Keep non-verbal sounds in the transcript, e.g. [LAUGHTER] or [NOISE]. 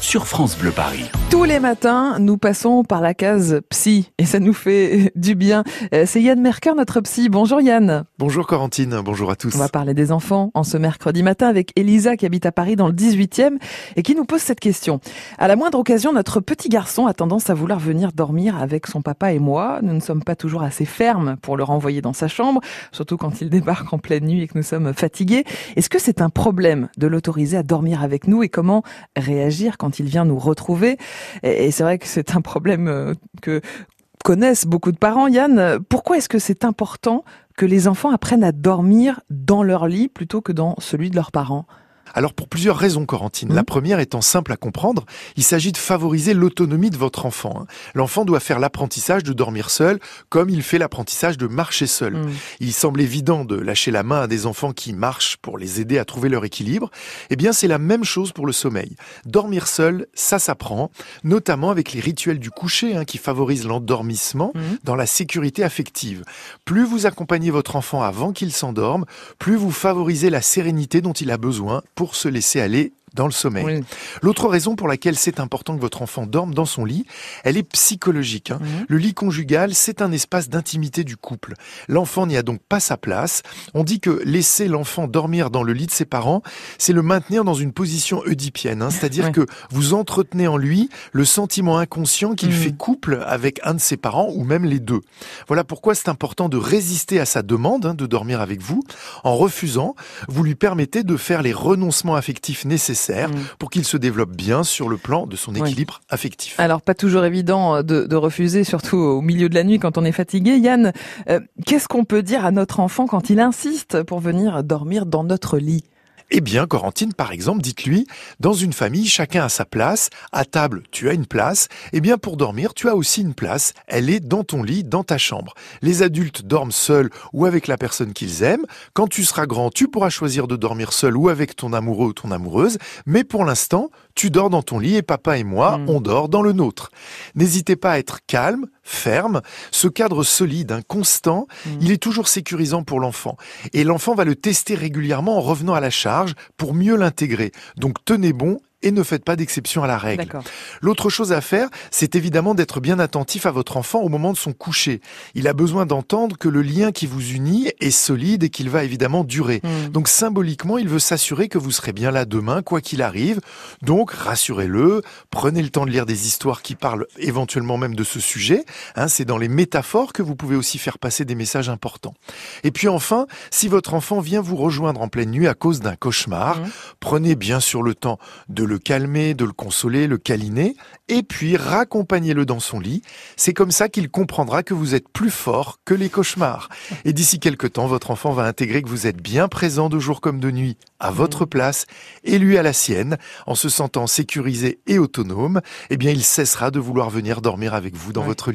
sur France Bleu Paris. Tous les matins, nous passons par la case psy et ça nous fait [LAUGHS] du bien. Euh, c'est Yann Merker, notre psy. Bonjour Yann. Bonjour Corentine, bonjour à tous. On va parler des enfants en ce mercredi matin avec Elisa qui habite à Paris dans le 18e et qui nous pose cette question. À la moindre occasion, notre petit garçon a tendance à vouloir venir dormir avec son papa et moi. Nous ne sommes pas toujours assez fermes pour le renvoyer dans sa chambre, surtout quand il débarque en pleine nuit et que nous sommes fatigués. Est-ce que c'est un problème de l'autoriser à dormir avec nous et comment réagir quand quand il vient nous retrouver. Et, c'est vrai que c'est un problème euh, que connaissent beaucoup de parents. Yann, pourquoi est-ce que c'est important que les enfants apprennent à dormir dans leur lit plutôt que dans celui de leurs parents? Alors pour plusieurs raisons, Corentine. La mmh. première étant simple à comprendre, il s'agit de favoriser l'autonomie de votre enfant. Hein. L'enfant doit faire l'apprentissage de dormir seul, comme il fait l'apprentissage de marcher seul. Mmh. Il semble évident de lâcher la main à des enfants qui marchent pour les aider à trouver leur équilibre. Eh bien, c'est la même chose pour le sommeil. Dormir seul, ça s'apprend, notamment avec les rituels du coucher hein, qui favorisent l'endormissement mmh. dans la sécurité affective. Plus vous accompagnez votre enfant avant qu'il s'endorme, plus vous favorisez la sérénité dont il a besoin pour se laisser aller dans le sommeil. L'autre raison pour laquelle c'est important que votre enfant dorme dans son lit, elle est psychologique. Hein. Mhm. Le lit conjugal, c'est un espace d'intimité du couple. L'enfant n'y a donc pas sa place. On dit que laisser l'enfant dormir dans le lit de ses parents, c'est le maintenir dans une position oedipienne, hein. c'est-à-dire que vous entretenez en lui le sentiment inconscient qu'il mhm. fait couple avec un de ses parents ou même les deux. Voilà pourquoi c'est important de résister à sa demande hein, de dormir avec vous. En refusant, vous lui permettez de faire les renoncements affectifs nécessaires Mm. pour qu'il se développe bien sur le plan de son équilibre affectif. Alors pas toujours évident euh, de, refuser, surtout au milieu de la nuit quand on est fatigué. Yann, euh, qu'est-ce qu'on peut dire à notre enfant quand il insiste pour venir dormir dans notre lit? Eh bien, Corentine, par exemple, dites-lui, dans une famille, chacun a sa place. À table, tu as une place. Eh bien, pour dormir, tu as aussi une place. Elle est dans ton lit, dans ta chambre. Les adultes dorment seuls ou avec la personne qu'ils aiment. Quand tu seras grand, tu pourras choisir de dormir seul ou avec ton amoureux ou ton amoureuse. Mais pour l'instant, tu dors dans ton lit et papa et moi, hmm. on dort dans le nôtre. N'hésitez pas à être calme, ferme. Ce cadre solide, un constant, hmm. il est toujours sécurisant pour l'enfant. Et l'enfant va le tester régulièrement en revenant à la charge pour mieux l'intégrer. Donc tenez bon et ne faites pas d'exception à la règle. L'autre chose à faire, c'est évidemment d'être bien attentif à votre enfant au moment de son coucher. Il a besoin d'entendre que le lien qui vous unit est solide et qu'il va évidemment durer. Hmm. Donc symboliquement, il veut s'assurer que vous serez bien là demain, quoi qu'il arrive. Donc rassurez-le, prenez le temps de lire des histoires qui parlent éventuellement même de ce sujet. Hein, c'est dans les métaphores que vous pouvez aussi faire passer des messages importants. Et puis enfin, si votre enfant vient vous rejoindre en pleine nuit à cause d'un cauchemar, hmm. prenez bien sûr le temps de le calmer, de le consoler, le câliner, et puis raccompagnez-le dans son lit. C'est comme ça qu'il comprendra que vous êtes plus fort que les cauchemars. Et d'ici quelque temps, votre enfant va intégrer que vous êtes bien présent de jour comme de nuit, à votre mmh. place, et lui à la sienne, en se sentant sécurisé et autonome, eh bien il cessera de vouloir venir dormir avec vous dans votre lit.